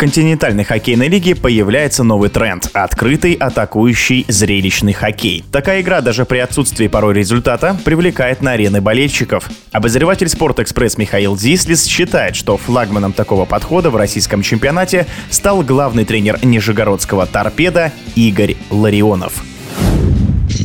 Континентальной хоккейной лиге появляется новый тренд – открытый, атакующий, зрелищный хоккей. Такая игра даже при отсутствии порой результата привлекает на арены болельщиков. Обозреватель «Спортэкспресс» Михаил Зислис считает, что флагманом такого подхода в российском чемпионате стал главный тренер нижегородского «Торпеда» Игорь Ларионов.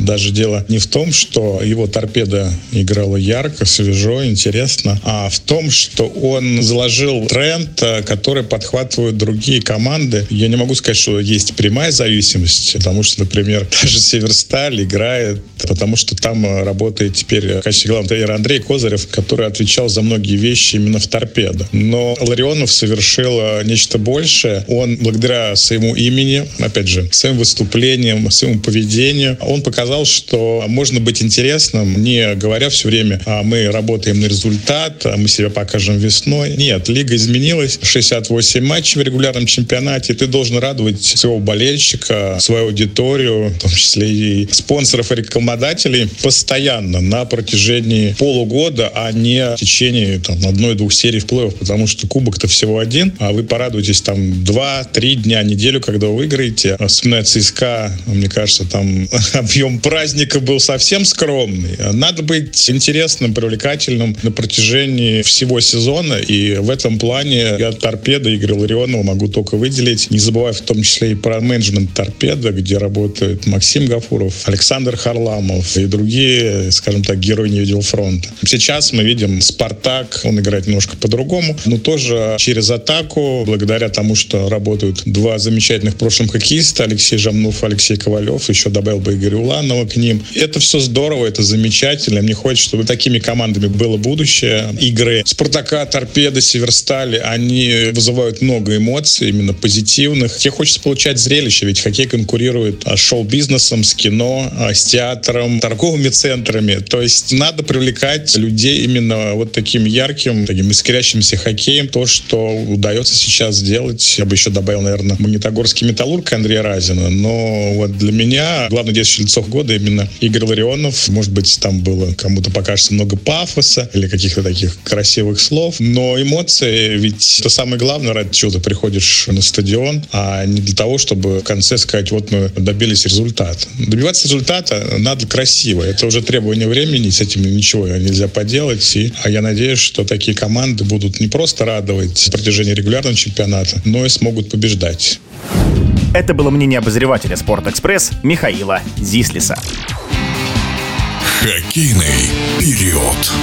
Даже дело не в том, что его торпеда играла ярко, свежо, интересно, а в том, что он заложил тренд, э, который подхватывают другие команды. Я не могу сказать, что есть прямая зависимость, потому что, например, даже Северсталь играет, потому что там э, работает теперь в качестве главного Андрей Козырев, который отвечал за многие вещи именно в торпедо. Но Ларионов совершил э, нечто большее. Он благодаря своему имени, опять же, своим выступлениям, своему поведению, он показал сказал, что можно быть интересным, не говоря все время, а мы работаем на результат, а мы себя покажем весной. Нет, лига изменилась. 68 матчей в регулярном чемпионате. Ты должен радовать своего болельщика, свою аудиторию, в том числе и спонсоров и рекламодателей, постоянно на протяжении полугода, а не в течение одной-двух серий в потому что кубок-то всего один, а вы порадуетесь там два-три дня, неделю, когда вы выиграете. Вспоминая ЦСКА, мне кажется, там объем праздника был совсем скромный. Надо быть интересным, привлекательным на протяжении всего сезона. И в этом плане я торпеда Игоря Ларионова могу только выделить. Не забывая в том числе и про менеджмент торпеда, где работает Максим Гафуров, Александр Харламов и другие, скажем так, герои не видел фронта. Сейчас мы видим Спартак, он играет немножко по-другому, но тоже через атаку, благодаря тому, что работают два замечательных в прошлом хоккеиста, Алексей Жамнов, Алексей Ковалев, еще добавил бы Игорь Уланов, приятного к ним. Это все здорово, это замечательно. Мне хочется, чтобы такими командами было будущее. Игры Спартака, Торпеда, Северстали, они вызывают много эмоций, именно позитивных. Тебе хочется получать зрелище, ведь хоккей конкурирует с шоу-бизнесом, с кино, а, с театром, торговыми центрами. То есть надо привлекать людей именно вот таким ярким, таким искрящимся хоккеем. То, что удается сейчас сделать, я бы еще добавил, наверное, Магнитогорский металлург Андрея Разина. Но вот для меня главное действующее лицо года именно Игорь Ларионов. Может быть, там было кому-то покажется много пафоса или каких-то таких красивых слов, но эмоции, ведь это самое главное, ради чего ты приходишь на стадион, а не для того, чтобы в конце сказать, вот мы добились результата. Добиваться результата надо красиво. Это уже требование времени, с этим ничего нельзя поделать. И, а я надеюсь, что такие команды будут не просто радовать в протяжении регулярного чемпионата, но и смогут побеждать. Это было мнение обозревателя «Спортэкспресс» Михаила Зислиса. Хоккейный период.